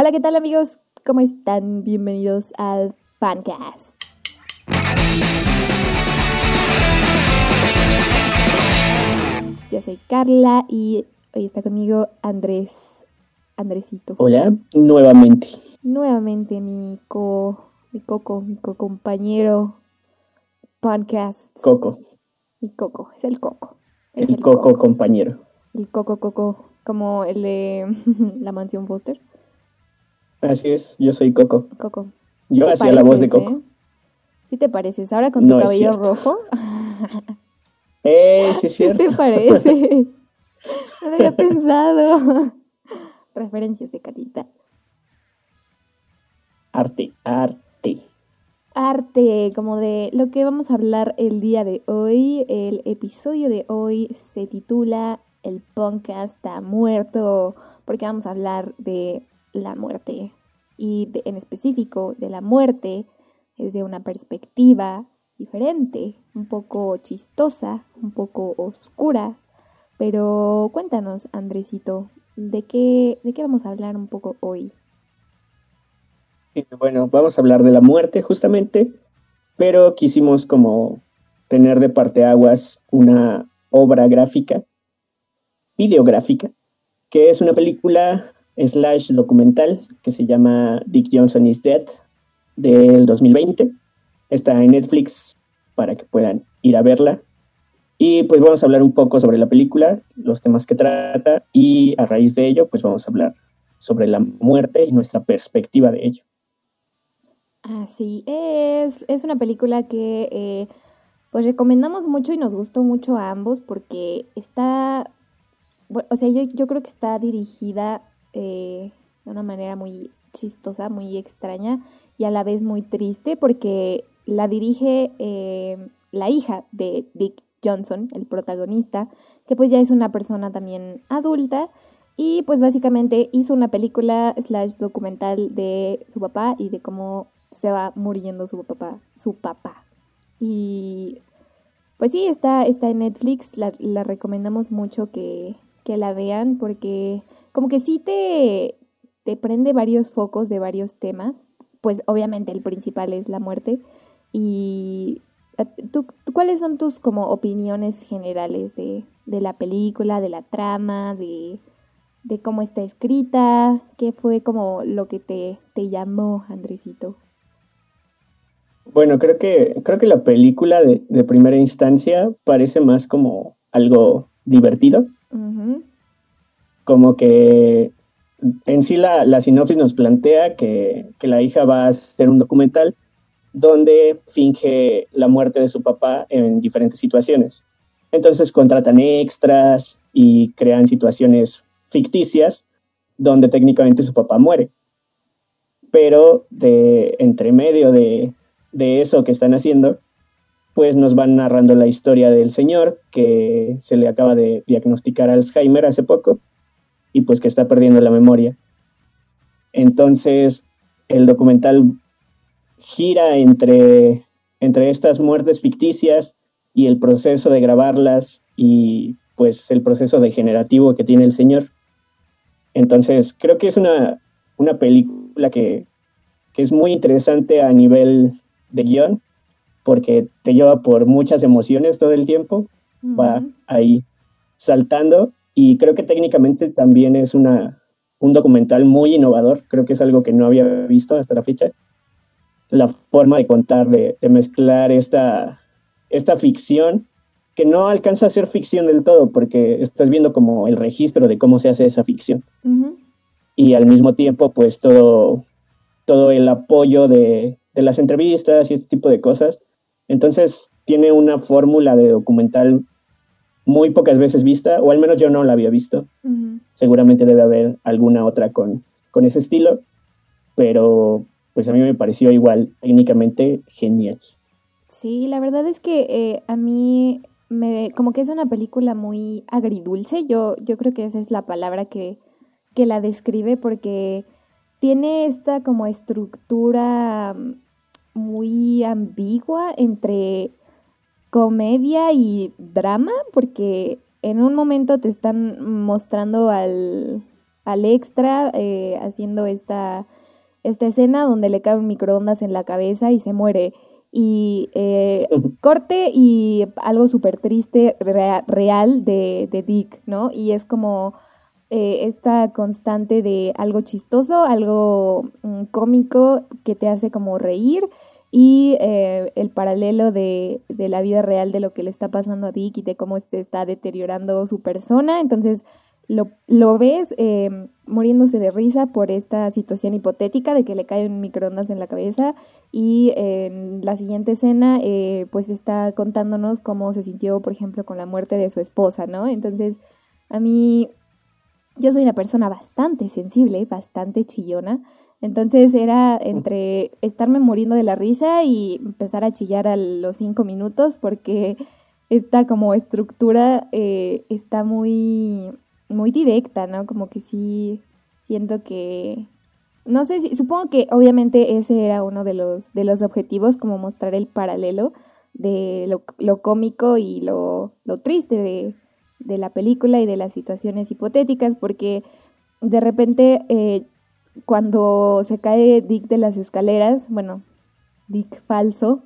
Hola, ¿qué tal amigos? ¿Cómo están? Bienvenidos al Pancast. Yo soy Carla y hoy está conmigo Andrés. Andresito. Hola, nuevamente. Nuevamente mi co, mi coco, mi co compañero podcast. Coco. Mi coco, es el coco. Es el, coco, compañero. El coco coco, como el de la mansión Foster. Así es, yo soy Coco. Coco. Yo hacía la voz de Coco. ¿eh? Sí te pareces, ahora con tu No cabello rojo. ¡Eh, sí es Sí cierto! te pareces. No lo había pensado. Referencias de Catita. Arte, arte. Arte, como de lo que vamos a hablar el día de hoy. El episodio de hoy se titula El podcast está muerto, porque vamos a hablar de la muerte. Y en específico de la muerte desde una perspectiva diferente, un poco chistosa, un poco oscura. Pero cuéntanos, Andresito, ¿de qué, de qué vamos a hablar un poco hoy? Y bueno, vamos a hablar de la muerte justamente, pero quisimos como tener de parteaguas una obra gráfica, videográfica, que es una película slash documental que se llama Dick Johnson is Dead del 2020. Está en Netflix para que puedan ir a verla. Y pues vamos a hablar un poco sobre la película, los temas que trata y a raíz de ello pues vamos a hablar sobre la muerte y nuestra perspectiva de ello. Así es, es una película que eh, pues recomendamos mucho y nos gustó mucho a ambos porque está, bu- o sea, yo, yo creo que está dirigida eh, de una manera muy chistosa, muy extraña y a la vez muy triste porque la dirige eh, la hija de Dick Johnson, el protagonista, que pues ya es una persona también adulta y pues básicamente hizo una película slash documental de su papá y de cómo se va muriendo su papá, su papá. Y pues sí, está, está en Netflix, la, la recomendamos mucho que, que la vean porque como que sí te, te prende varios focos de varios temas. Pues obviamente el principal es la muerte. Y eh, ¿tú, tú cuáles son tus como opiniones generales de, de la película, de la trama, de, de cómo está escrita? ¿Qué fue como lo que te, te llamó, Andresito? Bueno, creo que, creo que la película de, de primera instancia parece más como algo divertido, como que en sí la, sinopsis nos plantea que, que la hija va a hacer un documental donde finge la muerte de su papá en diferentes situaciones. Entonces contratan extras y crean situaciones ficticias donde técnicamente su papá muere. Pero de entre medio de, de eso que están haciendo, pues nos van narrando la historia del señor que se le acaba de diagnosticar Alzheimer hace poco y pues que está perdiendo la memoria. Entonces, el documental gira entre, entre estas muertes ficticias y el proceso de grabarlas y pues el proceso degenerativo que tiene el señor. Entonces, creo que es una, una película que, que es muy interesante a nivel de guion, porque te lleva por muchas emociones todo el tiempo, va ahí saltando y creo que técnicamente también es una, un documental muy innovador, creo que es algo que no había visto hasta la fecha. La forma de contar, de, de mezclar esta, esta ficción, que no alcanza a ser ficción del todo, porque estás viendo como el registro de cómo se hace esa ficción y al mismo tiempo pues todo, todo el apoyo de, de las entrevistas y este tipo de cosas. Entonces tiene una fórmula de documental muy pocas veces vista, o al menos yo no la había visto. Seguramente debe haber alguna otra con, con ese estilo, pero pues a mí me pareció igual técnicamente genial. Sí, la verdad es que eh, a mí me como que es una película muy agridulce. Yo, yo creo que esa es la palabra que, que la describe porque tiene esta como estructura mm, muy ambigua entre comedia y drama, porque en un momento te están mostrando al, al extra eh, haciendo esta, esta escena donde le cae un microondas en la cabeza y se muere. Y eh, corte y algo súper triste, real de, de, Dick, ¿no? Y es como eh, esta constante de algo chistoso, algo mm, cómico que te hace como reír y eh, el paralelo de, de, la vida real de lo que le está pasando a Dick y de cómo se está deteriorando su persona. Entonces lo, lo ves em, muriéndose de risa por esta situación hipotética de que le cae un microondas en la cabeza y en la siguiente escena eh, pues está contándonos cómo se sintió, por ejemplo, con la muerte de su esposa, ¿no? Entonces a mí yo soy una persona bastante sensible, bastante chillona. Entonces era entre estarme muriendo de la risa y empezar a chillar a los cinco minutos porque esta como estructura eh, está muy, muy directa, ¿no? Como que sí siento que... No sé si, supongo que obviamente ese era uno de los, de los objetivos, como mostrar el paralelo de lo, lo cómico y lo, lo triste de, de, la película y de las situaciones hipotéticas, porque de repente eh, cuando se cae Dick de las escaleras, bueno, Dick falso,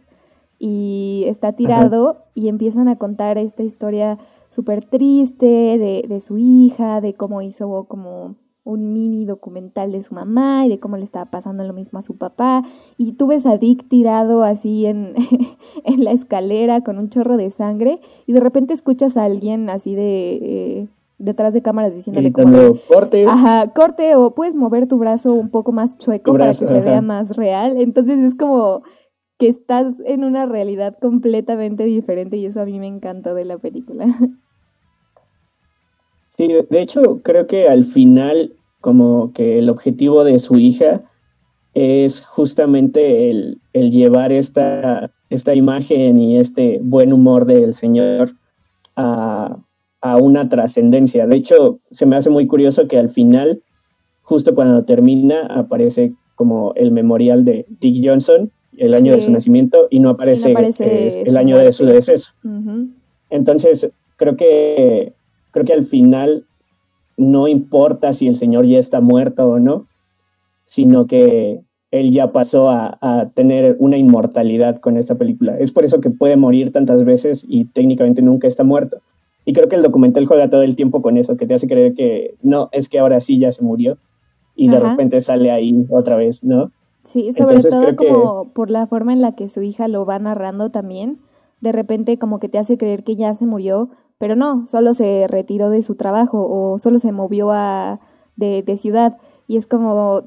y está tirado y empiezan a contar esta historia súper triste de, de, su hija, de cómo hizo como un mini documental de su mamá y de cómo le estaba pasando lo mismo a su papá. Y tú ves a Dick tirado así en, en la escalera con un chorro de sangre y de repente escuchas a alguien así de... Eh, detrás de cámaras diciéndole como corte. Ajá, corte o puedes mover tu brazo un poco más chueco para que se vea más real. Entonces es como que estás en una realidad completamente diferente y eso a mí me encantó de la película. Sí, de hecho creo que al final como que el objetivo de su hija es justamente el, el llevar esta, esta imagen y este buen humor del Señor a, a una trascendencia. De hecho, se me hace muy curioso que al final, justo cuando termina, aparece como el memorial de Dick Johnson, el año de su nacimiento, y no aparece, el año de su deceso. Entonces, creo que, creo que al final no importa si el Señor ya está muerto o no, sino que él ya pasó a, a, tener una inmortalidad con esta película. Es por eso que puede morir tantas veces y técnicamente nunca está muerto. Y creo que el documental juega todo el tiempo con eso, que te hace creer que no, es que ahora sí ya se murió y de repente sale ahí otra vez, ¿no? Sí, sobre todo como por la forma en la que su hija lo va narrando también, de repente como que te hace creer que ya se murió, pero no, solo se retiró de su trabajo o solo se movió a, de, de ciudad y es como,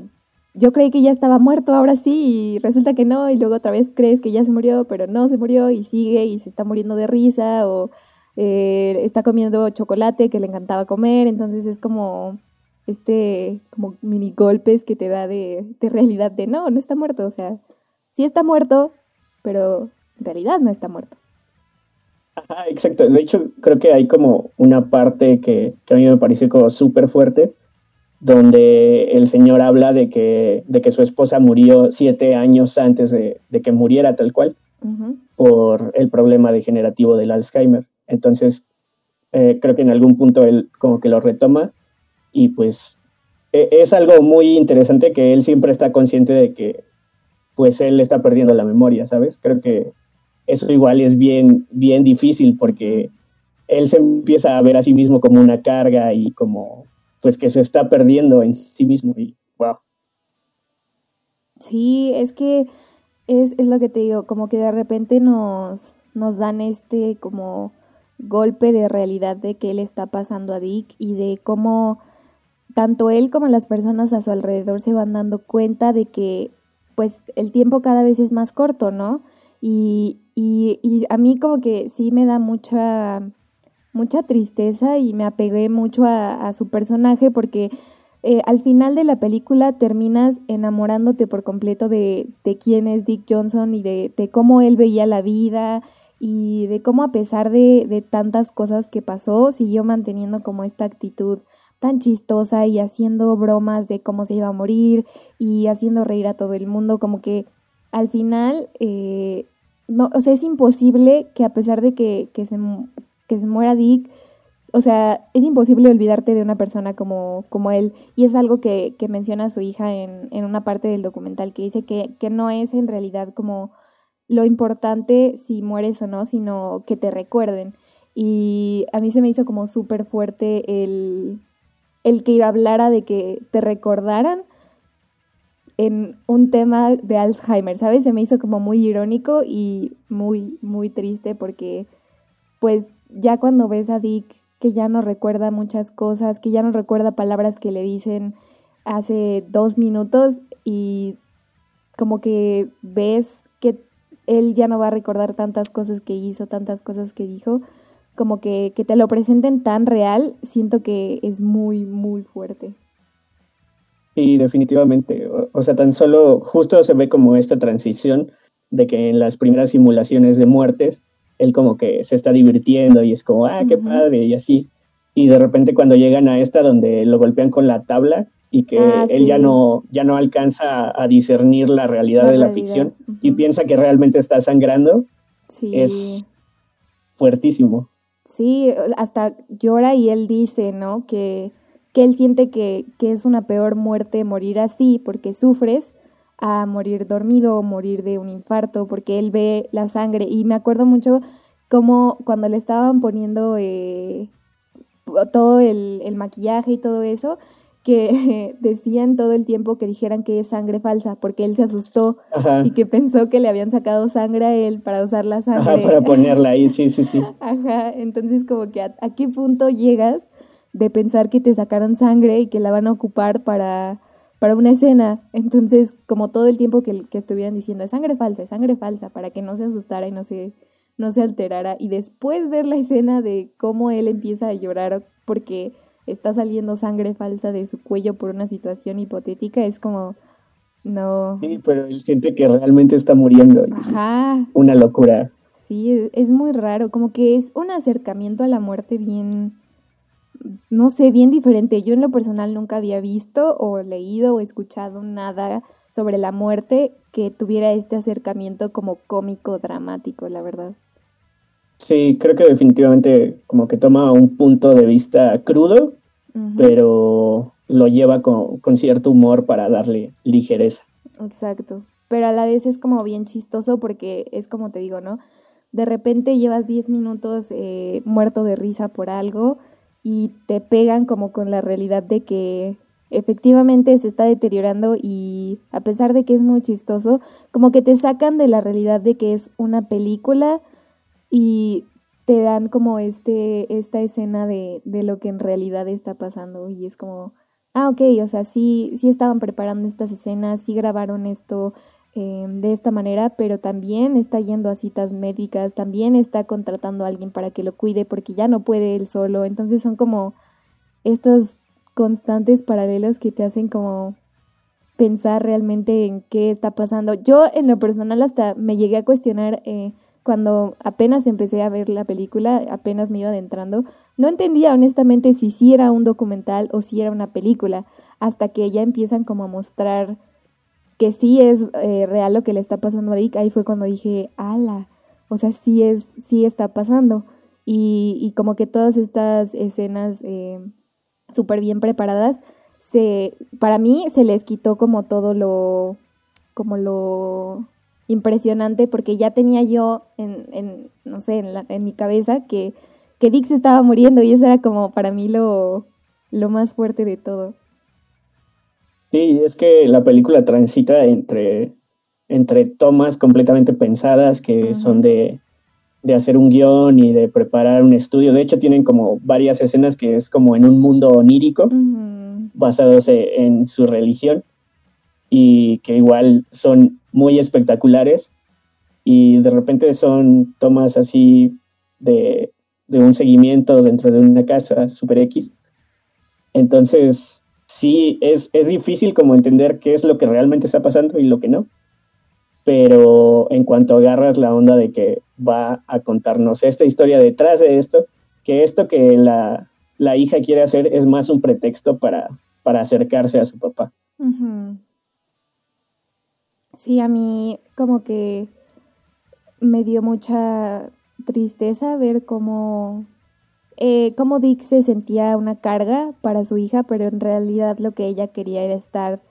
yo creí que ya estaba muerto ahora sí y resulta que no y luego otra vez crees que ya se murió, pero no se murió y sigue y se está muriendo de risa o eh, está comiendo chocolate que le encantaba comer, entonces es como este, como mini golpes que te da de, de realidad de no, no está muerto, o sea, sí está muerto, pero en realidad no está muerto. Ajá, exacto. De hecho, creo que hay como una parte que, que a mí me parece como súper fuerte, donde el señor habla de que, de que su esposa murió siete años antes de, de que muriera tal cual, por el problema degenerativo del Alzheimer. Entonces, eh, creo que en algún punto él como que lo retoma y pues e, es algo muy interesante que él siempre está consciente de que pues él está perdiendo la memoria, ¿sabes? Creo que eso igual es bien, bien difícil porque él se empieza a ver a sí mismo como una carga y como pues que se está perdiendo en sí mismo y wow. Sí, es que es, es lo que te digo, como que de repente nos, nos dan este como golpe de realidad de qué le está pasando a Dick y de cómo tanto él como las personas a su alrededor se van dando cuenta de que pues el tiempo cada vez es más corto, ¿no? Y, y, y a mí como que sí me da mucha, mucha tristeza y me apegué mucho a, a su personaje porque eh, al final de la película terminas enamorándote por completo de, de quién es Dick Johnson y de, de, cómo él veía la vida y de cómo a pesar de, de tantas cosas que pasó, siguió manteniendo como esta actitud tan chistosa y haciendo bromas de cómo se iba a morir y haciendo reír a todo el mundo, como que al final, eh, no, o sea, es imposible que a pesar de que, que, se, que se muera Dick, o sea, es imposible olvidarte de una persona como, como él. Y es algo que, que menciona su hija en, en, una parte del documental, que dice que, que no es en realidad como lo importante si mueres o no, sino que te recuerden. Y a mí se me hizo como súper fuerte el, el que hablara de que te recordaran en un tema de Alzheimer, ¿sabes? Se me hizo como muy irónico y muy, muy triste porque pues ya cuando ves a Dick que ya no recuerda muchas cosas, que ya no recuerda palabras que le dicen hace dos minutos y como que ves que él ya no va a recordar tantas cosas que hizo, tantas cosas que dijo, como que, que te lo presenten tan real, siento que es muy, muy fuerte. Sí, definitivamente. O, sea, tan solo justo se ve como esta transición de que en las primeras simulaciones de muertes, él como que se está divirtiendo y es como, ah, qué padre, y así. Y de repente cuando llegan a esta donde lo golpean con la tabla y que ah, él ya, no, ya no alcanza a discernir la realidad de la ficción y piensa que realmente está sangrando, es fuertísimo. Sí, hasta llora y él dice, ¿no? Que que él siente que, es una peor muerte morir así porque sufres a morir dormido o morir de un infarto porque él ve la sangre y me acuerdo mucho como cuando le estaban poniendo eh, todo el, maquillaje y todo eso que decían todo el tiempo que dijeran que es sangre falsa, porque él se asustó y que pensó que le habían sacado sangre a él para usar la sangre. para ponerla ahí, sí, sí, sí. Ajá, entonces como que a qué punto llegas de pensar que te sacaron sangre y que la van a ocupar para, para una escena. Entonces, como todo el tiempo que, que estuvieran diciendo, es sangre falsa, es sangre falsa, para que no se asustara y no se, no se alterara. Y después ver la escena de cómo él empieza a llorar porque está saliendo sangre falsa de su cuello por una situación hipotética, es como, no. Sí, pero él siente que realmente está muriendo. Ajá. una locura. Sí, es muy raro, como que es un acercamiento a la muerte bien no sé, bien diferente. Yo en lo personal nunca había visto o leído o escuchado nada sobre la muerte que tuviera este acercamiento como cómico, dramático, la verdad. Sí, creo que definitivamente como que toma un punto de vista crudo, pero lo lleva con, con, cierto humor para darle ligereza. Exacto, pero a la vez es como bien chistoso porque es como te digo, ¿no? De repente llevas 10 minutos eh, muerto de risa por algo y te pegan como con la realidad de que efectivamente se está deteriorando y a pesar de que es muy chistoso, como que te sacan de la realidad de que es una película y te dan como este, esta escena de, de lo que en realidad está pasando y es como, ah, ok, o sea, sí, sí estaban preparando estas escenas, sí grabaron esto, Em, de esta manera, pero también está yendo a citas médicas, también está contratando a alguien para que lo cuide porque ya no puede él solo. Entonces son como estos constantes paralelos que te hacen como pensar realmente en qué está pasando. Yo en lo personal hasta me llegué a cuestionar eh, cuando apenas empecé a ver la película, apenas me iba adentrando, no entendía honestamente si sí era un documental o si era una película, hasta que ya empiezan como a mostrar que sí es eh, real lo que le está pasando a Dick, ahí fue cuando dije, ala, o sea, sí es, sí está pasando. Y, y como que todas estas escenas eh, súper bien preparadas, se, para mí se les quitó como todo lo, como lo impresionante, porque ya tenía yo en, en no sé, en, la, en mi cabeza que, que Dick se estaba muriendo y eso era como para mí lo, lo más fuerte de todo. Sí, es que la película transita entre, entre tomas completamente pensadas que son de, hacer un guion y de preparar un estudio. De hecho, tienen como varias escenas que es como en un mundo onírico, basados e, en su religión, y que igual son muy espectaculares. Y de repente son tomas así de, de un seguimiento dentro de una casa super X. Entonces, sí es, es difícil como entender qué es lo que realmente está pasando y lo que no. Pero en cuanto agarras la onda de que va a contarnos esta historia detrás de esto, que esto que la, hija quiere hacer es más un pretexto para, para acercarse a su papá. Sí, a mí como que me dio mucha tristeza ver cómo eh, cómo Dick se sentía una carga para su hija, pero en realidad lo que ella quería era estar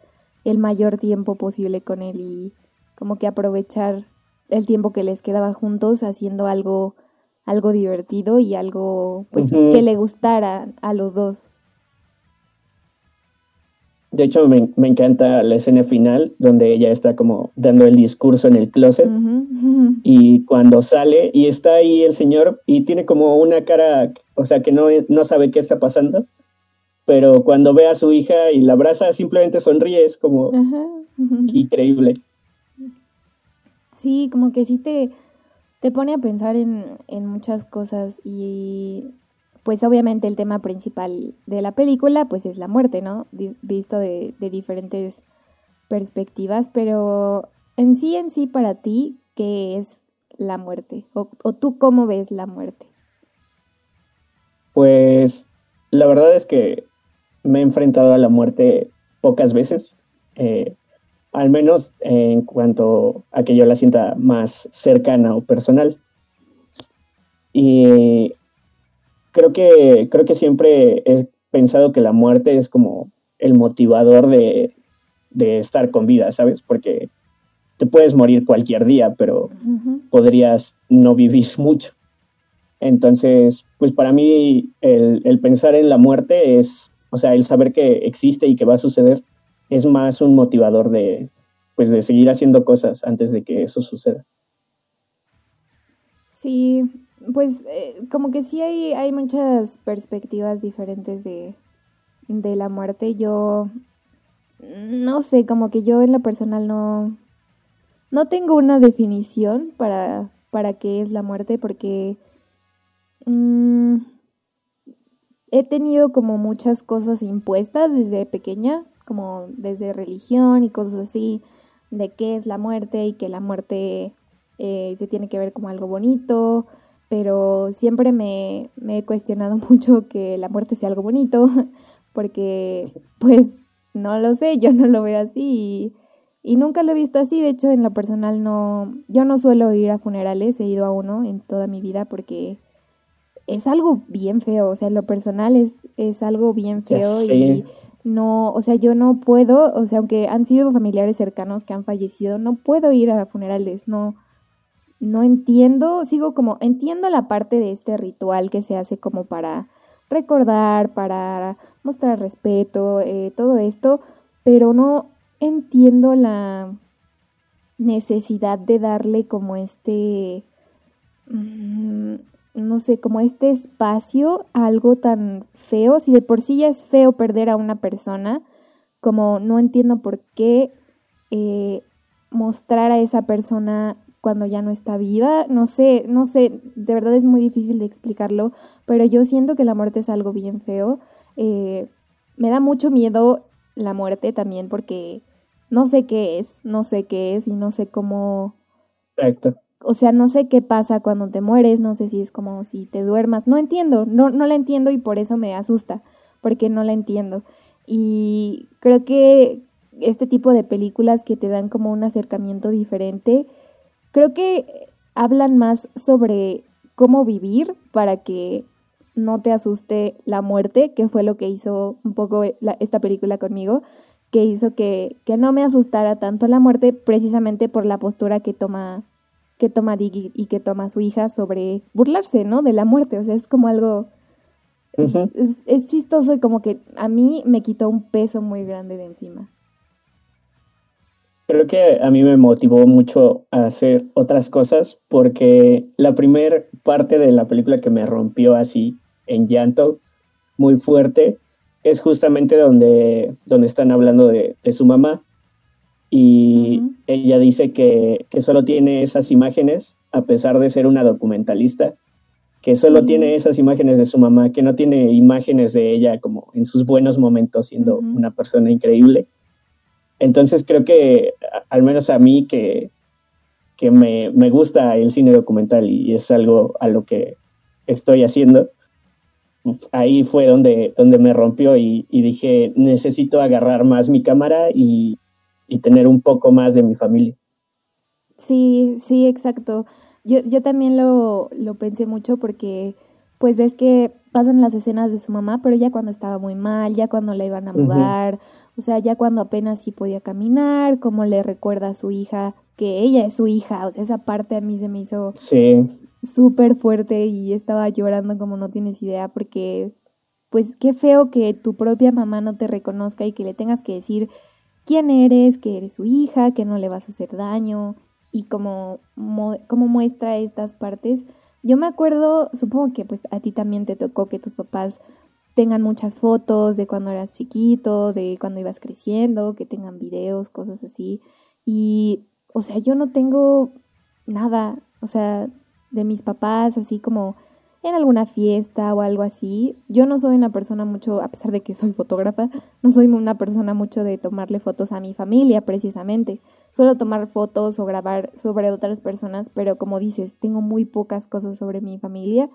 el mayor tiempo posible con él y como que aprovechar el tiempo que les quedaba juntos haciendo algo algo divertido y algo pues que le gustara a los dos. De hecho, me, encanta la escena final donde ella está como dando el discurso en el closet y cuando sale y está ahí el señor y tiene como una cara, o sea, que no, no sabe qué está pasando, pero cuando ve a su hija y la abraza simplemente sonríe, es como increíble. Sí, como que sí te, te pone a pensar en, en muchas cosas y pues obviamente el tema principal de la película pues es la muerte, ¿no? visto de, diferentes perspectivas, pero en sí, en sí para ti, ¿qué es la muerte? ¿O, tú cómo ves la muerte? Pues la verdad es que me he enfrentado a la muerte pocas veces. Eh, al menos en cuanto a que yo la sienta más cercana o personal. Y creo que, creo que siempre he pensado que la muerte es como el motivador de, estar con vida, ¿sabes? Porque te puedes morir cualquier día, pero podrías no vivir mucho. Entonces, pues para mí el, el, pensar en la muerte es, o sea, el saber que existe y que va a suceder, es más un motivador de, pues, de seguir haciendo cosas antes de que eso suceda. Sí, pues eh, como que sí hay, hay muchas perspectivas diferentes de, de la muerte. Yo no sé, como que yo en lo personal no, no tengo una definición para, para qué es la muerte porque mm, he tenido como muchas cosas impuestas desde pequeña como desde religión y cosas así, de qué es la muerte y que la muerte eh, se tiene que ver como algo bonito, pero siempre me, he cuestionado mucho que la muerte sea algo bonito, porque pues no lo sé, yo no lo veo así y, y, nunca lo he visto así, de hecho en lo personal no, yo no suelo ir a funerales, he ido a uno en toda mi vida porque es algo bien feo, o sea, en lo personal es, es algo bien feo y no, o sea, yo no puedo, o sea, aunque han sido familiares cercanos que han fallecido, no puedo ir a funerales, no, no entiendo, sigo como, entiendo la parte de este ritual que se hace como para recordar, para mostrar respeto, eh, todo esto, pero no entiendo la necesidad de darle como este, mm, no sé, como este espacio algo tan feo, si de por sí ya es feo perder a una persona, como no entiendo por qué eh, mostrar a esa persona cuando ya no está viva, no sé, no sé, de verdad es muy difícil de explicarlo, pero yo siento que la muerte es algo bien feo. Eh, me da mucho miedo la muerte también porque no sé qué es, no sé qué es y no sé cómo... Exacto o sea, no sé qué pasa cuando te mueres, no sé si es como si te duermas, no entiendo, no, no la entiendo y por eso me asusta, porque no la entiendo. Y creo que este tipo de películas que te dan como un acercamiento diferente, creo que hablan más sobre cómo vivir para que no te asuste la muerte, que fue lo que hizo un poco esta película conmigo, que hizo que, que no me asustara tanto la muerte precisamente por la postura que toma que toma Diggy y que toma su hija sobre burlarse, ¿no? De la muerte. O sea, es como algo. es, chistoso y como que a mí me quitó un peso muy grande de encima. Creo que a mí me motivó mucho a hacer otras cosas porque la primera parte de la película que me rompió así en llanto muy fuerte es justamente donde, donde están hablando de, de su mamá. Y ella dice que, solo tiene esas imágenes, a pesar de ser una documentalista, que solo tiene esas imágenes de su mamá, que no tiene imágenes de ella como en sus buenos momentos siendo una persona increíble. Entonces creo que, al menos a mí, que, que me, gusta el cine documental y es algo a lo que estoy haciendo, ahí fue donde, donde me rompió y, y dije, necesito agarrar más mi cámara y, y tener un poco más de mi familia. Sí, sí, exacto. Yo, yo también lo, lo pensé mucho porque pues ves que pasan las escenas de su mamá, pero ya cuando estaba muy mal, ya cuando la iban a mudar, o sea, ya cuando apenas sí podía caminar, como le recuerda a su hija que ella es su hija, o sea, esa parte a mí se me hizo súper fuerte y estaba llorando como no tienes idea porque pues qué feo que tu propia mamá no te reconozca y que le tengas que decir quién eres, que eres su hija, que no le vas a hacer daño y como, como muestra estas partes. Yo me acuerdo, supongo que pues a ti también te tocó que tus papás tengan muchas fotos de cuando eras chiquito, de cuando ibas creciendo, que tengan videos, cosas así. Y o sea, yo no tengo nada, o sea, de mis papás, así como en alguna fiesta o algo así. Yo no soy una persona mucho, a pesar de que soy fotógrafa, no soy una persona mucho de tomarle fotos a mi familia precisamente. Suelo tomar fotos o grabar sobre otras personas, pero como dices, tengo muy pocas cosas sobre mi familia.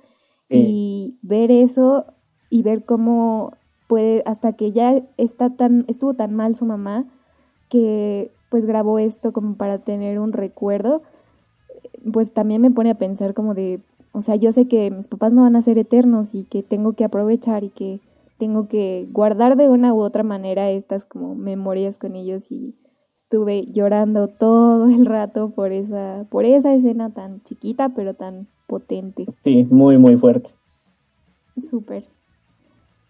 Y ver eso y ver cómo puede, hasta que ya está tan, estuvo tan mal su mamá, que pues grabó esto como para tener un recuerdo, pues también me pone a pensar como de, o sea, yo sé que mis papás no van a ser eternos y que tengo que aprovechar y que tengo que guardar de una u otra manera estas como memorias con ellos y estuve llorando todo el rato por esa por esa escena tan chiquita pero tan potente. Sí, muy muy fuerte. Súper.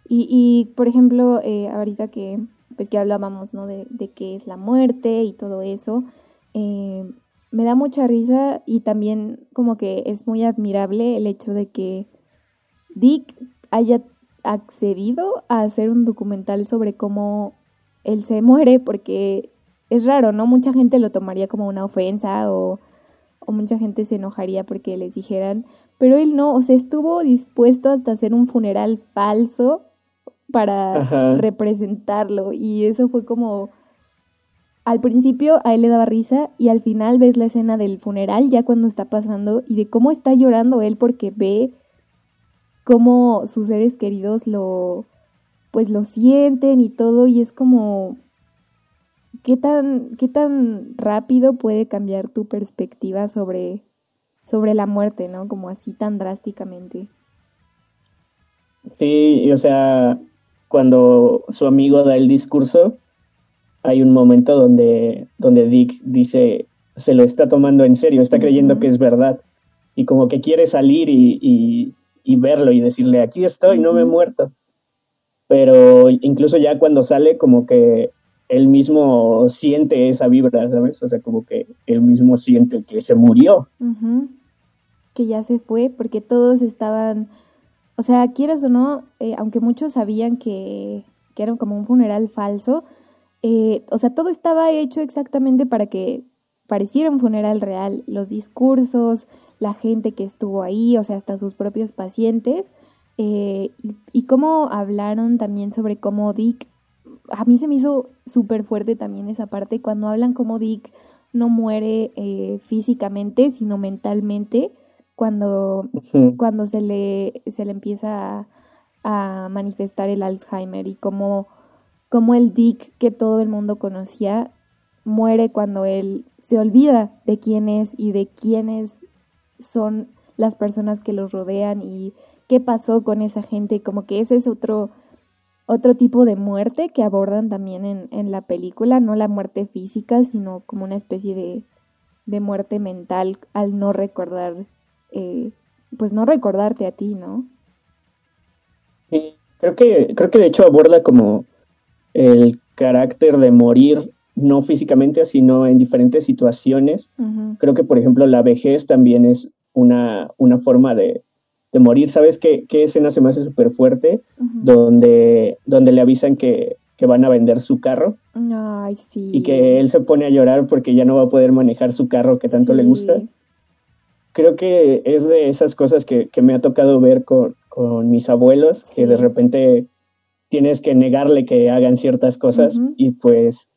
Y, y por ejemplo, eh, ahorita que pues que hablábamos, ¿no? De, de qué es la muerte y todo eso. Eh, me da mucha risa y también como que es muy admirable el hecho de que Dick haya accedido a hacer un documental sobre cómo él se muere, porque es raro, ¿no? Mucha gente lo tomaría como una ofensa o, o mucha gente se enojaría porque les dijeran, pero él no, o sea, estuvo dispuesto hasta hacer un funeral falso para representarlo y eso fue como al principio a él le daba risa y al final ves la escena del funeral ya cuando está pasando y de cómo está llorando él porque ve cómo sus seres queridos lo pues lo sienten y todo y es como qué tan qué tan rápido puede cambiar tu perspectiva sobre sobre la muerte, ¿no? Como así tan drásticamente. Sí, o sea, cuando su amigo da el discurso, hay un momento donde, donde Dick dice, se lo está tomando en serio, está creyendo que es verdad, y como que quiere salir y, verlo y decirle, aquí estoy, no me he muerto. Pero incluso ya cuando sale, como que él mismo siente esa vibra, ¿sabes? O sea, como que él mismo siente que se murió. Que ya se fue, porque todos estaban o sea, quieras o no, eh, aunque muchos sabían que, que, era como un funeral falso, eh, o sea, todo estaba hecho exactamente para que pareciera un funeral real. Los discursos, la gente que estuvo ahí, o sea, hasta sus propios pacientes, eh, y, y, cómo hablaron también sobre cómo Dick, a mí se me hizo súper fuerte también esa parte, cuando hablan cómo Dick no muere físicamente, sino mentalmente cuando, cuando se, le, se le empieza a, manifestar el Alzheimer y como, como el Dick que todo el mundo conocía muere cuando él se olvida de quién es y de quiénes son las personas que los rodean y qué pasó con esa gente, como que ese es otro, otro tipo de muerte que abordan también en, en la película, no la muerte física, sino como una especie de, de muerte mental al no recordar eh, pues no recordarte a ti, ¿no? creo que, creo que de hecho aborda como el carácter de morir no físicamente, sino en diferentes situaciones. Creo que, por ejemplo, la vejez también es una, una forma de, morir. ¿Sabes qué, qué, escena se me hace súper fuerte? donde, donde le avisan que, que, van a vender su carro. Ay, sí. Y que él se pone a llorar porque ya no va a poder manejar su carro que tanto le gusta creo que es de esas cosas que, me ha tocado ver con, mis abuelos, que de repente tienes que negarle que hagan ciertas cosas y pues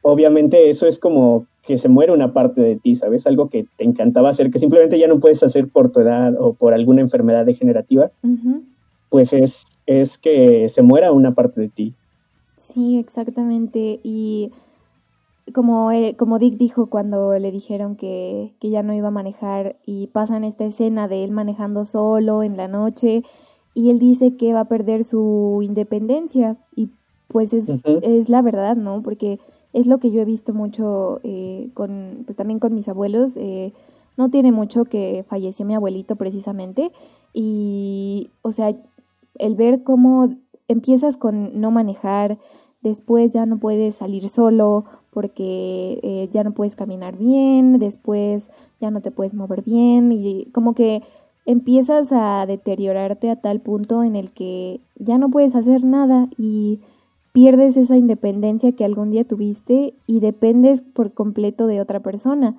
obviamente eso es como que se muere una parte de ti, ¿sabes? Algo que te encantaba hacer, que simplemente ya no puedes hacer por tu edad o por alguna enfermedad degenerativa, pues es, es que se muera una parte de ti. Sí, exactamente. Y como, eh, como Dick dijo cuando le dijeron que, que ya no iba a manejar y pasan esta escena de él manejando solo en la noche y él dice que va a perder su independencia y pues es, es la verdad, ¿no? Porque es lo que yo he visto mucho eh, con, pues también con mis abuelos. Eh, no tiene mucho que falleció mi abuelito precisamente y, o sea, el ver cómo empiezas con no manejar, después ya no puedes salir solo porque eh, ya no puedes caminar bien, después ya no te puedes mover bien y como que empiezas a deteriorarte a tal punto en el que ya no puedes hacer nada y pierdes esa independencia que algún día tuviste y dependes por completo de otra persona.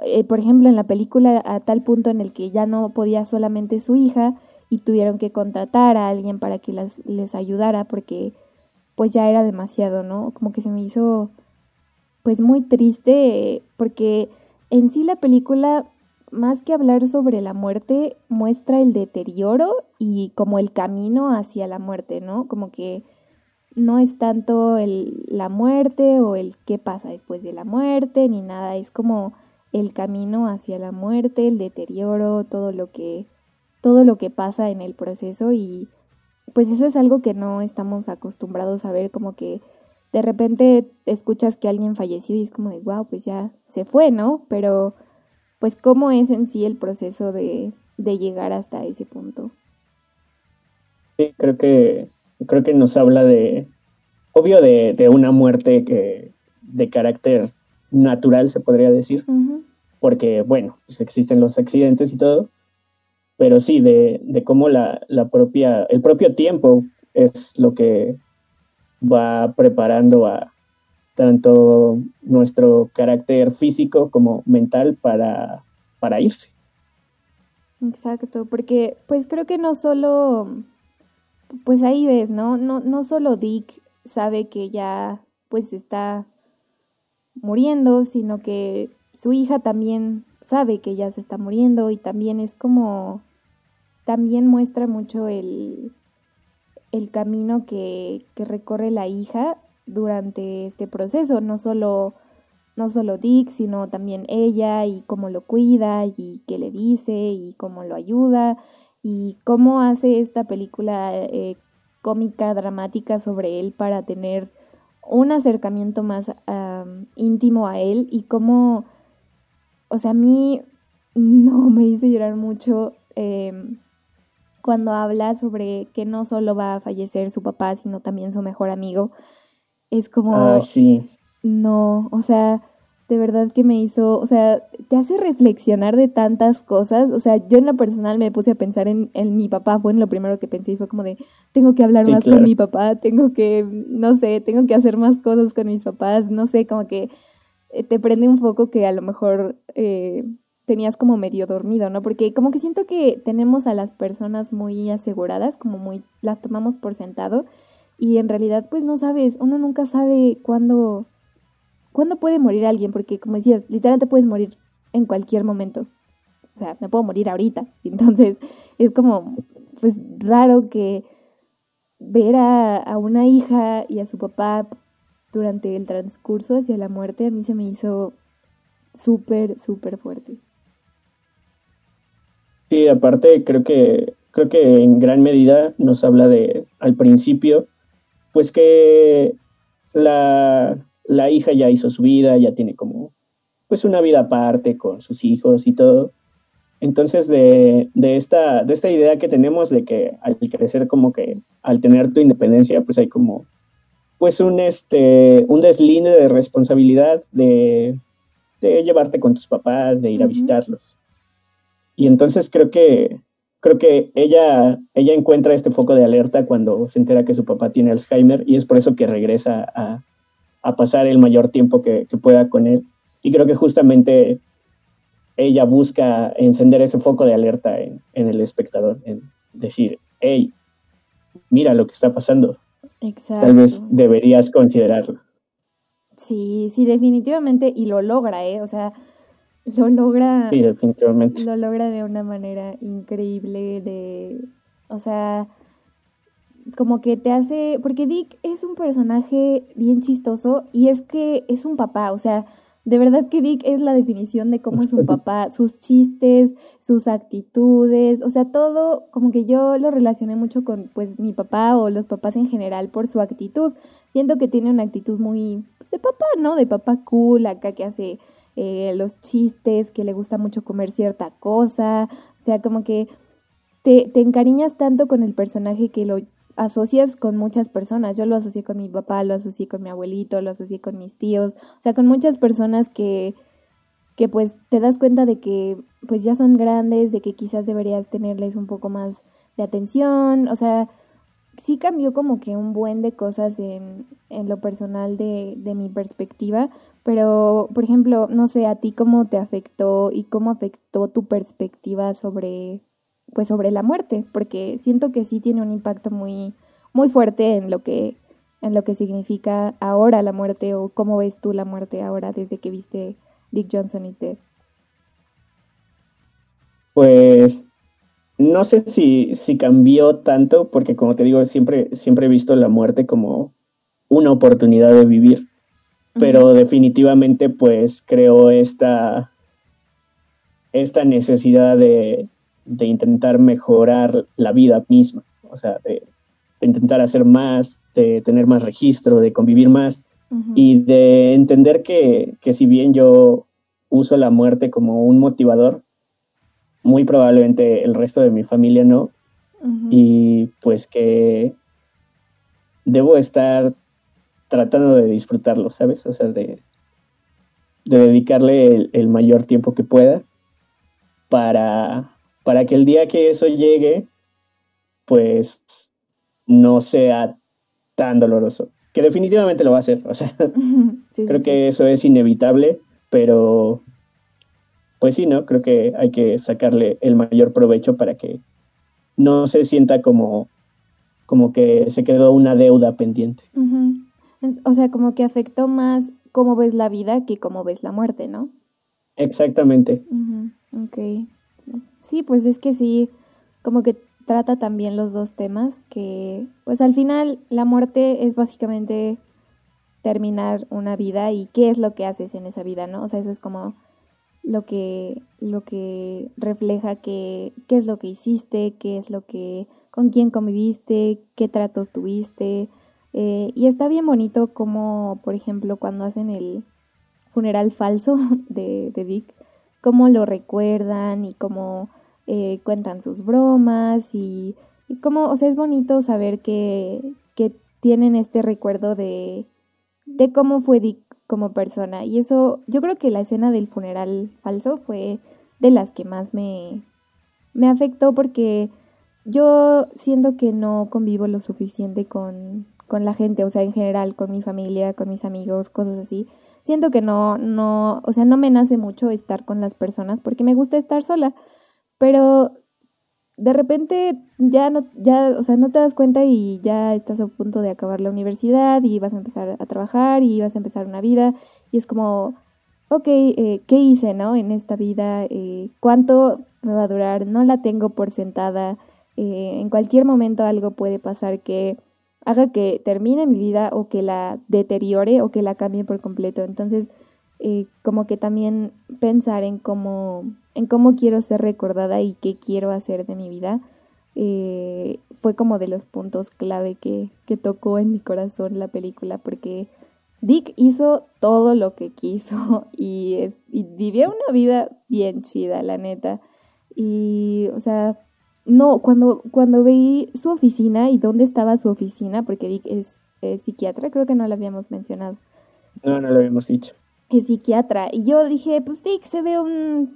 Eh, por ejemplo, en la película a tal punto en el que ya no podía solamente su hija y tuvieron que contratar a alguien para que las, les ayudara porque pues ya era demasiado, ¿no? Como que se me hizo pues muy triste porque en sí la película más que hablar sobre la muerte, muestra el deterioro y como el camino hacia la muerte, ¿no? Como que no es tanto el, la muerte o el qué pasa después de la muerte, ni nada, es como el camino hacia la muerte, el deterioro, todo lo que, todo lo que pasa en el proceso y pues eso es algo que no estamos acostumbrados a ver, como que de repente escuchas que alguien falleció y es como de, wow, pues ya se fue, ¿no? Pero pues cómo es en sí el proceso de, llegar hasta ese punto. Sí, creo que, creo que nos habla de, obvio, de, una muerte que, de carácter natural, se podría decir, porque, bueno, pues existen los accidentes y todo, pero sí, de, de cómo la, la, propia, el propio tiempo es lo que va preparando a, tanto nuestro carácter físico como mental para, para irse. Exacto, porque pues creo que no solo, pues ahí ves, ¿no? No, no solo Dick sabe que ya pues está muriendo, sino que su hija también sabe que ya se está muriendo y también es como, también muestra mucho el, el camino que, que recorre la hija durante este proceso, no solo, no solo Dick, sino también ella y cómo lo cuida y qué le dice y cómo lo ayuda y cómo hace esta película eh, cómica, dramática sobre él para tener un acercamiento más íntimo a él y cómo, o sea, a mí no me hizo llorar mucho em, cuando habla sobre que no solo va a fallecer su papá, sino también su mejor amigo es como... Ah, sí. No, o sea, de verdad que me hizo, o sea, te hace reflexionar de tantas cosas. O sea, yo en lo personal me puse a pensar en, en mi papá, fue en lo primero que pensé y fue como de, tengo que hablar más con mi papá, tengo que, no sé, tengo que hacer más cosas con mis papás, no sé, como que eh, te prende un foco que a lo mejor eh, tenías como medio dormido, ¿no? Porque como que siento que tenemos a las personas muy aseguradas, como muy, las tomamos por sentado y en realidad pues no sabes, uno nunca sabe cuándo, cuándo puede morir alguien, porque como decías, literal te puedes morir en cualquier momento. O sea, me puedo morir ahorita. Entonces es como pues raro que ver a, a una hija y a su papá durante el transcurso hacia la muerte a mí se me hizo súper, súper fuerte. Sí, aparte creo que creo que en gran medida nos habla de al principio pues que la, hija ya hizo su vida, ya tiene como pues una vida aparte con sus hijos y todo. Entonces, de, esta, de esta idea que tenemos de que al crecer como que al tener tu independencia, pues hay como pues un, este, un deslinde de responsabilidad de, llevarte con tus papás, de ir a visitarlos. Y entonces creo que creo que ella, ella encuentra este foco de alerta cuando se entera que su papá tiene Alzheimer y es por eso que regresa a, pasar el mayor tiempo que, pueda con él. Y creo que justamente ella busca encender ese foco de alerta en, el espectador, en decir, hey, mira lo que está pasando. Exacto. Tal vez deberías considerarlo. Sí, sí, definitivamente, y lo logra, ¿eh? O sea, lo logra. Sí, definitivamente. Lo logra de una manera increíble de. O sea. como que te hace, porque Dick es un personaje bien chistoso y es que es un papá, o sea, de verdad que Dick es la definición de cómo es un papá, sus chistes, sus actitudes, o sea, todo como que yo lo relacioné mucho con pues mi papá o los papás en general por su actitud. Siento que tiene una actitud muy pues, de papá, ¿no? De papá cool, acá que hace eh, los chistes, que le gusta mucho comer cierta cosa, o sea, como que te, te encariñas tanto con el personaje que lo asocias con muchas personas. Yo lo asocié con mi papá, lo asocié con mi abuelito, lo asocié con mis tíos, o sea, con muchas personas que, que pues te das cuenta de que pues ya son grandes, de que quizás deberías tenerles un poco más de atención, o sea, sí cambió como que un buen de cosas en, en lo personal de, de mi perspectiva, pero por ejemplo, no sé, a ti cómo te afectó y cómo afectó tu perspectiva sobre pues sobre la muerte, porque siento que sí tiene un impacto muy, muy fuerte en lo que en lo que significa ahora la muerte o cómo ves tú la muerte ahora desde que viste Dick Johnson is Dead. Pues no sé si, si cambió tanto, porque como te digo, siempre, siempre he visto la muerte como una oportunidad de vivir, pero definitivamente pues creo esta, esta necesidad de, de intentar mejorar la vida misma, o sea, de, intentar hacer más, de tener más registro, de convivir más y de entender que, que, si bien yo uso la muerte como un motivador, muy probablemente el resto de mi familia no, y pues que debo estar tratando de disfrutarlo, ¿sabes? O sea, de, de dedicarle el mayor tiempo que pueda para para que el día que eso llegue, pues no sea tan doloroso. Que definitivamente lo va a ser, o sea, creo que eso es inevitable, pero pues sí, ¿no? Creo que hay que sacarle el mayor provecho para que no se sienta como, como que se quedó una deuda pendiente. O sea, como que afectó más cómo ves la vida que cómo ves la muerte, ¿no? Exactamente. Ok. Sí, pues es que sí, como que trata también los dos temas, que pues al final la muerte es básicamente terminar una vida y qué es lo que haces en esa vida, ¿no? O sea, eso es como lo que, lo que refleja que, qué es lo que hiciste, qué es lo que, con quién conviviste, qué tratos tuviste. Eh, y está bien bonito como, por ejemplo, cuando hacen el funeral falso de, de Dick, cómo lo recuerdan y cómo eh, cuentan sus bromas y, y, cómo, o sea, es bonito saber que, que tienen este recuerdo de, de cómo fue Dick como persona. Y eso, yo creo que la escena del funeral falso fue de las que más me, me afectó porque yo siento que no convivo lo suficiente con, con la gente, o sea, en general, con mi familia, con mis amigos, cosas así siento que no, no, o sea, no me nace mucho estar con las personas porque me gusta estar sola, pero de repente ya no, ya, o sea, no te das cuenta y ya estás a punto de acabar la universidad y vas a empezar a trabajar y vas a empezar una vida y es como, ok, eh, ¿qué hice, no? En esta vida, eh, ¿cuánto me va a durar? No la tengo por sentada, eh, en cualquier momento algo puede pasar que haga que termine mi vida o que la deteriore o que la cambie por completo. Entonces, eh, como que también pensar en cómo, en cómo quiero ser recordada y qué quiero hacer de mi vida, eh, fue como de los puntos clave que, que tocó en mi corazón la película, porque Dick hizo todo lo que quiso y, es, y vivió una vida bien chida, la neta. Y, o sea, no, cuando, cuando vi su oficina y dónde estaba su oficina, porque Dick es, psiquiatra, creo que no lo habíamos mencionado. No, no lo habíamos dicho. Es psiquiatra. Y yo dije, pues Dick se ve un,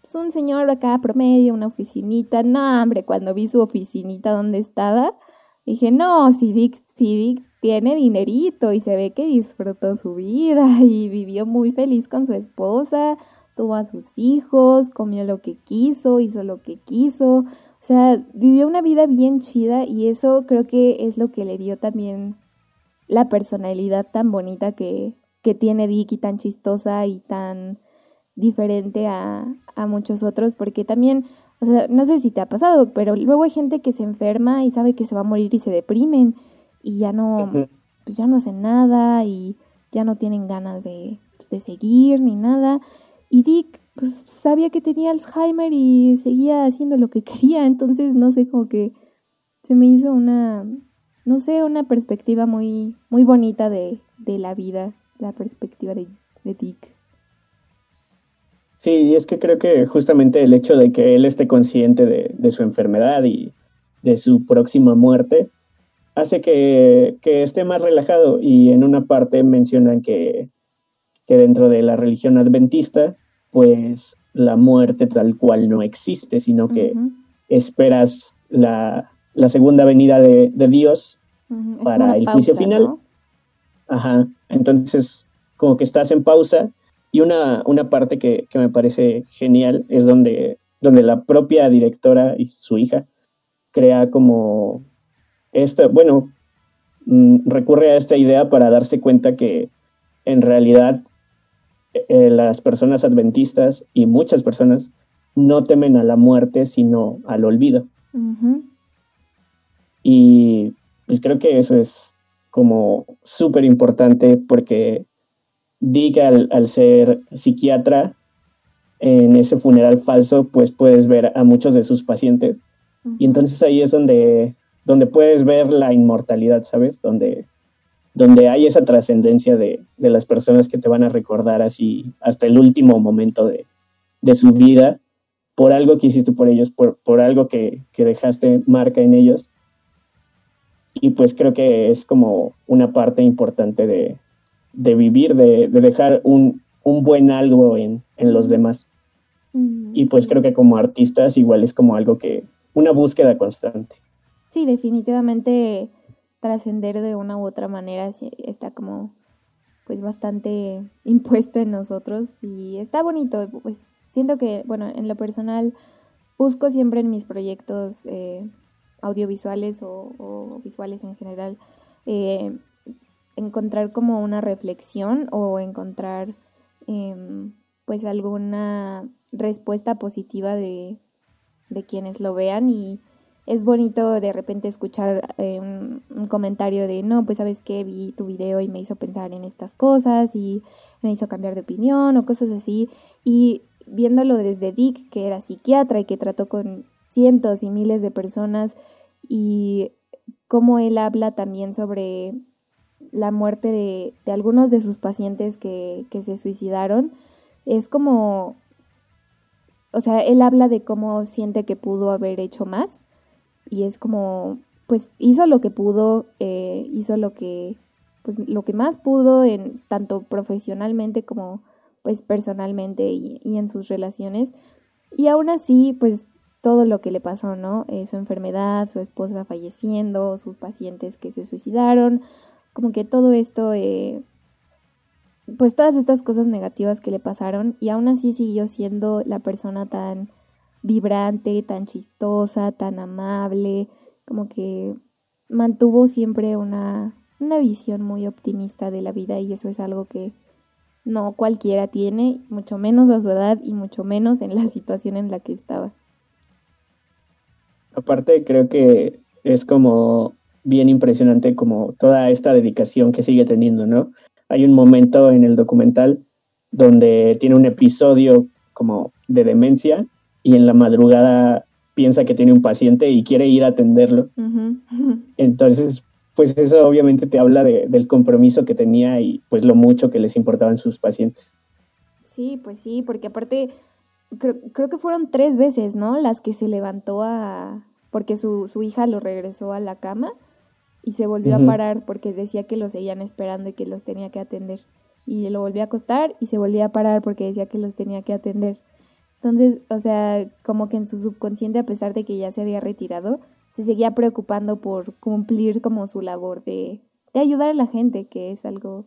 pues, un señor acá promedio, una oficinita. No, hombre, cuando vi su oficinita donde estaba, dije, no, si Dick, si Dick tiene dinerito y se ve que disfrutó su vida y vivió muy feliz con su esposa tuvo a sus hijos, comió lo que quiso, hizo lo que quiso, o sea, vivió una vida bien chida y eso creo que es lo que le dio también la personalidad tan bonita que, que tiene Vicky, tan chistosa y tan diferente a, a muchos otros, porque también, O sea, no sé si te ha pasado, pero luego hay gente que se enferma y sabe que se va a morir y se deprimen y ya no, pues ya no hacen nada y ya no tienen ganas de, pues, de seguir ni nada. Y Dick, pues sabía que tenía Alzheimer y seguía haciendo lo que quería, entonces no sé, como que se me hizo una, no sé, una perspectiva muy, muy bonita de, de la vida, la perspectiva de, de Dick. Sí, y es que creo que justamente el hecho de que él esté consciente de, de su enfermedad y de su próxima muerte hace que, que, esté más relajado y en una parte mencionan que, que dentro de la religión adventista, pues la muerte tal cual no existe, sino que uh -huh. esperas la, la, segunda venida de, de Dios uh -huh. para el pausa, juicio final. ¿no? Ajá, entonces como que estás en pausa y una, una parte que, que, me parece genial es donde, donde la propia directora y su hija crea como esta, bueno, mm, recurre a esta idea para darse cuenta que en realidad eh, las personas adventistas y muchas personas no temen a la muerte, sino al olvido. Uh -huh. Y pues creo que eso es como súper importante porque Dick al, al, ser psiquiatra en ese funeral falso, pues puedes ver a muchos de sus pacientes. Uh -huh. Y entonces ahí es donde, donde puedes ver la inmortalidad, ¿sabes? Donde, donde hay esa trascendencia de, de, las personas que te van a recordar así hasta el último momento de, de su vida, por algo que hiciste por ellos, por, por algo que, que dejaste marca en ellos. Y pues creo que es como una parte importante de, de vivir, de, de dejar un, un, buen algo en, en los demás. Mm, y pues sí. creo que como artistas igual es como algo que, una búsqueda constante. Sí, definitivamente trascender de una u otra manera está como pues bastante impuesto en nosotros y está bonito, pues siento que, bueno, en lo personal busco siempre en mis proyectos eh, audiovisuales o, visuales en general eh, encontrar como una reflexión o encontrar eh, pues alguna respuesta positiva de, de, quienes lo vean y es bonito de repente escuchar eh, un, un, comentario de no, pues sabes que vi tu video y me hizo pensar en estas cosas y me hizo cambiar de opinión o cosas así. Y viéndolo desde Dick que era psiquiatra y que trató con cientos y miles de personas y cómo él habla también sobre la muerte de, de algunos de sus pacientes que, que, se suicidaron, es como, o sea, él habla de cómo siente que pudo haber hecho más y es como, pues hizo lo que pudo, eh, hizo lo que, pues lo que más pudo en tanto profesionalmente como pues personalmente y, en sus relaciones y aún así pues todo lo que le pasó, ¿no? Eh, su enfermedad, su esposa falleciendo, sus pacientes que se suicidaron, como que todo esto, eh, pues todas estas cosas negativas que le pasaron y aún así siguió siendo la persona tan vibrante, tan chistosa, tan amable, como que mantuvo siempre una, una visión muy optimista de la vida y eso es algo que no cualquiera tiene, mucho menos a su edad y mucho menos en la situación en la que estaba. Aparte creo que es como bien impresionante como toda esta dedicación que sigue teniendo, ¿no? Hay un momento en el documental donde tiene un episodio como de demencia y en la madrugada piensa que tiene un paciente y quiere ir a atenderlo. Uh -huh. Entonces, pues eso obviamente te habla de, del compromiso que tenía y pues lo mucho que les importaban sus pacientes. Sí, pues sí, porque aparte creo, creo que fueron tres veces, ¿no? Las que se levantó a... porque su, su hija lo regresó a la cama y se volvió uh -huh. a parar porque decía que los seguían esperando y que los tenía que atender. Y lo volvió a acostar y se volvía a parar porque decía que los tenía que atender. Entonces, o sea, como que en su subconsciente, a pesar de que ya se había retirado, se seguía preocupando por cumplir como su labor de, de ayudar a la gente, que es algo,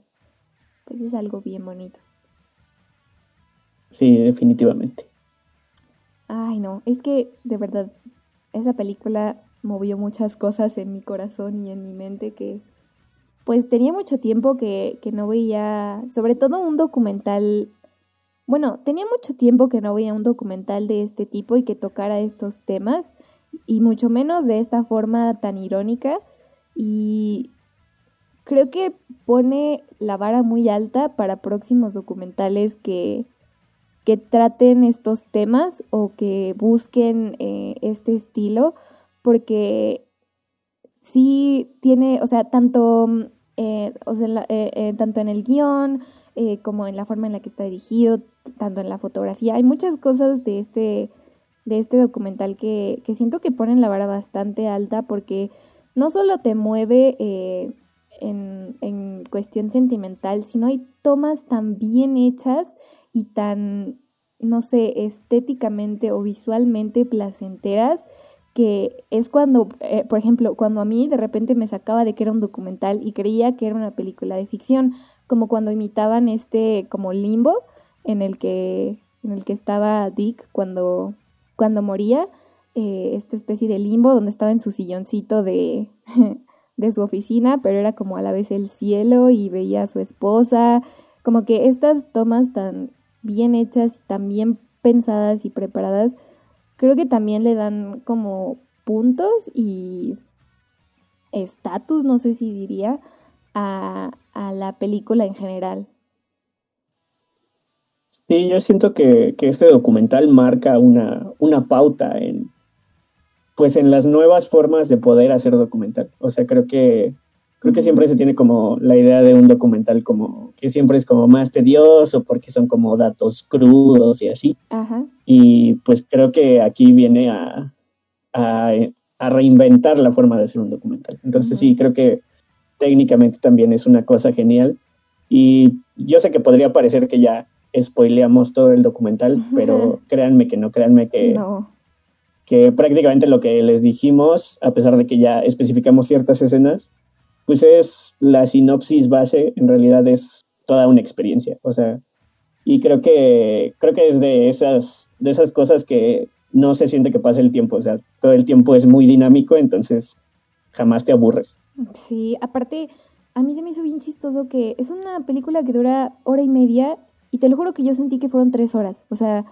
pues es algo bien bonito. Sí, definitivamente. Ay, no, es que de verdad, esa película movió muchas cosas en mi corazón y en mi mente que pues tenía mucho tiempo que, que no veía, sobre todo un documental bueno, tenía mucho tiempo que no veía un documental de este tipo y que tocara estos temas, y mucho menos de esta forma tan irónica. Y creo que pone la vara muy alta para próximos documentales que, que traten estos temas o que busquen eh, este estilo, porque sí tiene, o sea, tanto, eh, o sea, eh, tanto en el guion como en la forma en la que está dirigido, tanto en la fotografía. Hay muchas cosas de este, de este documental que, que siento que ponen la vara bastante alta porque no solo te mueve eh, en, en, cuestión sentimental, sino hay tomas tan bien hechas y tan, no sé, estéticamente o visualmente placenteras que es cuando, eh, por ejemplo, cuando a mí de repente me sacaba de que era un documental y creía que era una película de ficción, como cuando imitaban este como limbo, en el que, en el que estaba Dick cuando, cuando moría, eh, esta especie de limbo donde estaba en su silloncito de, de su oficina, pero era como a la vez el cielo y veía a su esposa, como que estas tomas tan bien hechas tan bien pensadas y preparadas, creo que también le dan como puntos y estatus, no sé si diría, a, a la película en general. Sí, yo siento que, este documental marca una, una pauta en, pues en las nuevas formas de poder hacer documental. O sea, creo que creo que siempre se tiene como la idea de un documental como que siempre es como más tedioso porque son como datos crudos y así. Y pues creo que aquí viene a, a, reinventar la forma de hacer un documental. Entonces sí, creo que técnicamente también es una cosa genial. Y yo sé que podría parecer que ya spoileamos todo el documental, pero créanme que no, créanme que, que prácticamente lo que les dijimos, a pesar de que ya especificamos ciertas escenas, pues es la sinopsis base, en realidad es toda una experiencia, o sea, y creo que creo que es de esas de esas cosas que no se siente que pase el tiempo, o sea, todo el tiempo es muy dinámico, entonces jamás te aburres. Sí, aparte a mí se me hizo bien chistoso que es una película que dura hora y media y te lo juro que yo sentí que fueron tres horas, o sea,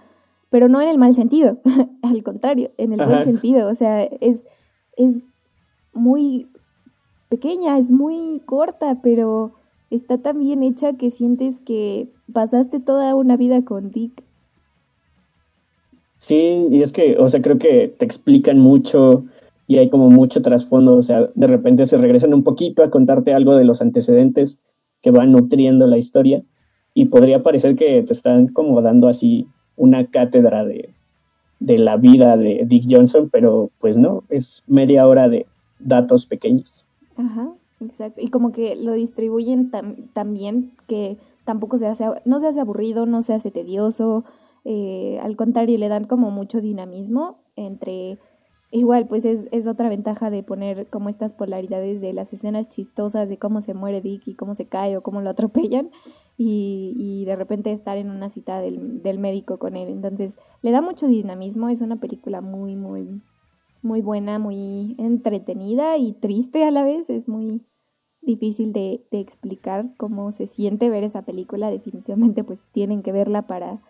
pero no en el mal sentido, al contrario, en el buen sentido, o sea, es, es muy pequeña, es muy corta, pero está tan bien hecha que sientes que pasaste toda una vida con Dick. Sí, y es que, o sea, creo que te explican mucho y hay como mucho trasfondo, o sea, de repente se regresan un poquito a contarte algo de los antecedentes que van nutriendo la historia y podría parecer que te están como dando así una cátedra de, la vida de Dick Johnson, pero pues no, es media hora de datos pequeños. Ajá, exacto. Y como que lo distribuyen tan bien que tampoco se hace, no se hace aburrido, no se hace tedioso, eh, al contrario, le dan como mucho dinamismo entre Igual, pues es, es, otra ventaja de poner como estas polaridades de las escenas chistosas de cómo se muere Dick y cómo se cae o cómo lo atropellan y, y de repente estar en una cita del, del, médico con él. Entonces, le da mucho dinamismo, es una película muy, muy, muy buena, muy entretenida y triste a la vez. Es muy difícil de, de explicar cómo se siente ver esa película. Definitivamente, pues tienen que verla para,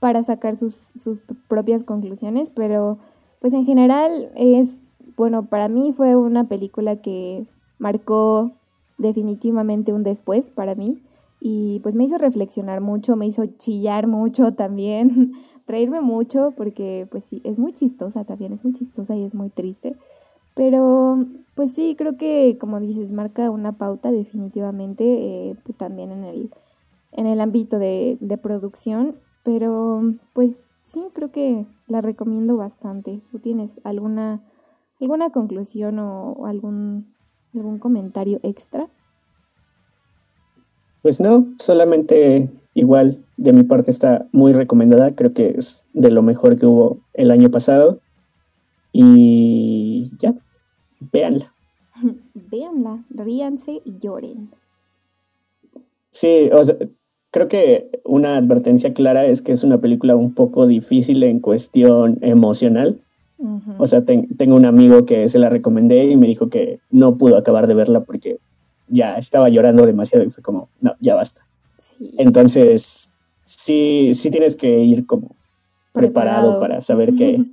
para sacar sus, sus propias conclusiones, pero pues en general es, bueno, para mí fue una película que marcó definitivamente un después para mí y pues me hizo reflexionar mucho, me hizo chillar mucho también, reírme mucho porque pues sí, es muy chistosa también, es muy chistosa y es muy triste. Pero pues sí, creo que como dices, marca una pauta definitivamente, eh, pues también en el, en el ámbito de, de producción. Pero pues sí, creo que la recomiendo bastante. ¿Tú tienes alguna, alguna conclusión o, algún, algún comentario extra? Pues no, solamente igual de mi parte está muy recomendada, creo que es de lo mejor que hubo el año pasado. Y ya, véanla. véanla, ríanse y lloren. Sí, o sea, creo que una advertencia clara es que es una película un poco difícil en cuestión emocional. O sea, tengo un amigo que se la recomendé y me dijo que no pudo acabar de verla porque ya estaba llorando demasiado y fue como, no, ya basta. Entonces, sí, sí tienes que ir como preparado, para saber que,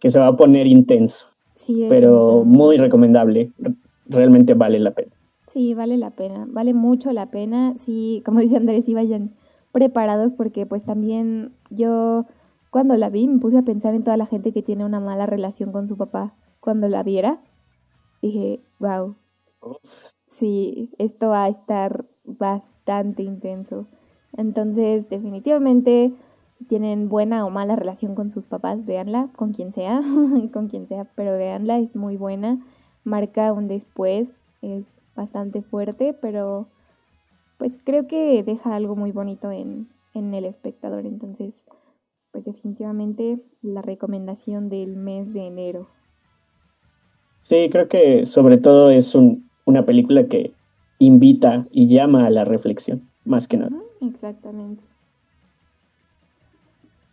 que, se va a poner intenso. Sí, pero muy recomendable, realmente vale la pena. Sí, vale la pena, vale mucho la pena. Sí, como dice Andrés, sí vayan preparados porque pues también yo cuando la vi me puse a pensar en toda la gente que tiene una mala relación con su papá. Cuando la viera, dije, wow. Sí, esto va a estar bastante intenso. Entonces, definitivamente, si tienen buena o mala relación con sus papás, véanla, con quien sea, con quien sea, pero véanla, es muy buena. Marca un después, es bastante fuerte, pero pues creo que deja algo muy bonito en, en el espectador. Entonces, pues definitivamente la recomendación del mes de enero. Sí, creo que sobre todo es un, una película que invita y llama a la reflexión, más que nada. Exactamente.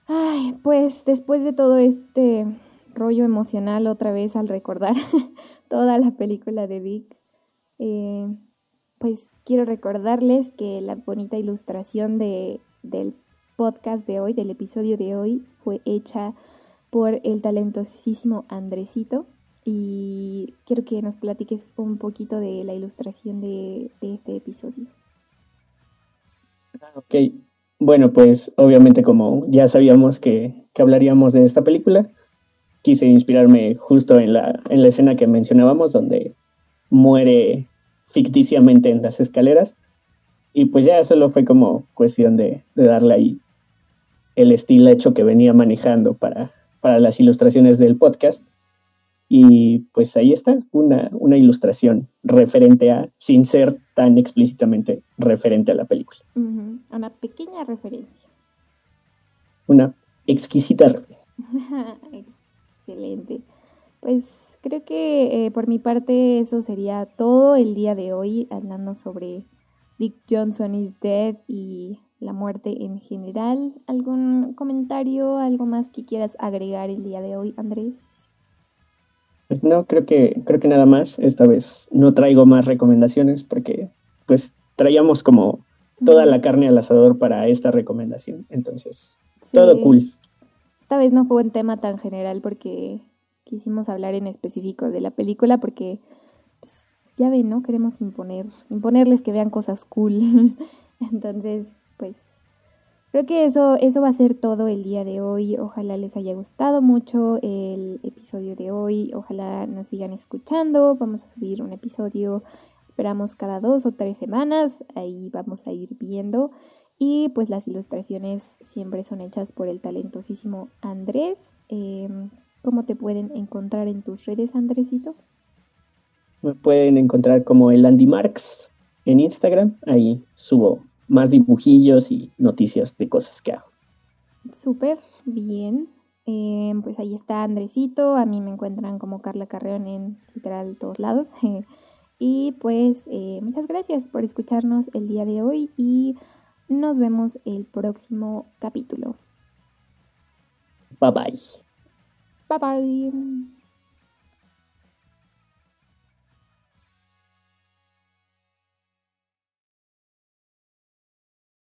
Ay, pues después de todo este rollo emocional otra vez al recordar toda la película de Vic, eh, pues quiero recordarles que la bonita ilustración de, del podcast de hoy, del episodio de hoy, fue hecha por el talentosísimo Andresito. Y quiero que nos platiques un poquito de la ilustración de, de este episodio. Ok, bueno, pues obviamente como ya sabíamos que, que, hablaríamos de esta película, quise inspirarme justo en la, en la escena que mencionábamos, donde muere ficticiamente en las escaleras. Y pues ya solo fue como cuestión de, de darle ahí el estilo hecho que venía manejando para, para las ilustraciones del podcast. Y pues ahí está, una, una ilustración referente a, sin ser tan explícitamente referente a la película. Una pequeña referencia. Una exquisita referencia. Excelente. Pues creo que eh, por mi parte eso sería todo el día de hoy, hablando sobre Dick Johnson is Dead y la muerte en general. ¿Algún comentario, algo más que quieras agregar el día de hoy, Andrés? Pues no, creo que, creo que nada más. Esta vez no traigo más recomendaciones porque pues traíamos como toda la carne al asador para esta recomendación. Entonces, todo cool. Esta vez no fue un tema tan general porque quisimos hablar en específico de la película porque pues, ya ven, ¿no? Queremos imponer, imponerles que vean cosas cool. Entonces, pues Creo que eso, eso va a ser todo el día de hoy. Ojalá les haya gustado mucho el episodio de hoy. Ojalá nos sigan escuchando. Vamos a subir un episodio, esperamos cada dos o tres semanas. Ahí vamos a ir viendo. Y pues las ilustraciones siempre son hechas por el talentosísimo Andrés. Em, ¿Cómo te pueden encontrar en tus redes, Andresito? Me pueden encontrar como el Andy Marx en Instagram. Ahí subo más dibujillos y noticias de cosas que hago. Súper bien. Em, pues ahí está Andresito. A mí me encuentran como Carla Carreón en literal todos lados. y pues eh, muchas gracias por escucharnos el día de hoy y nos vemos el próximo capítulo. Bye bye. Bye bye.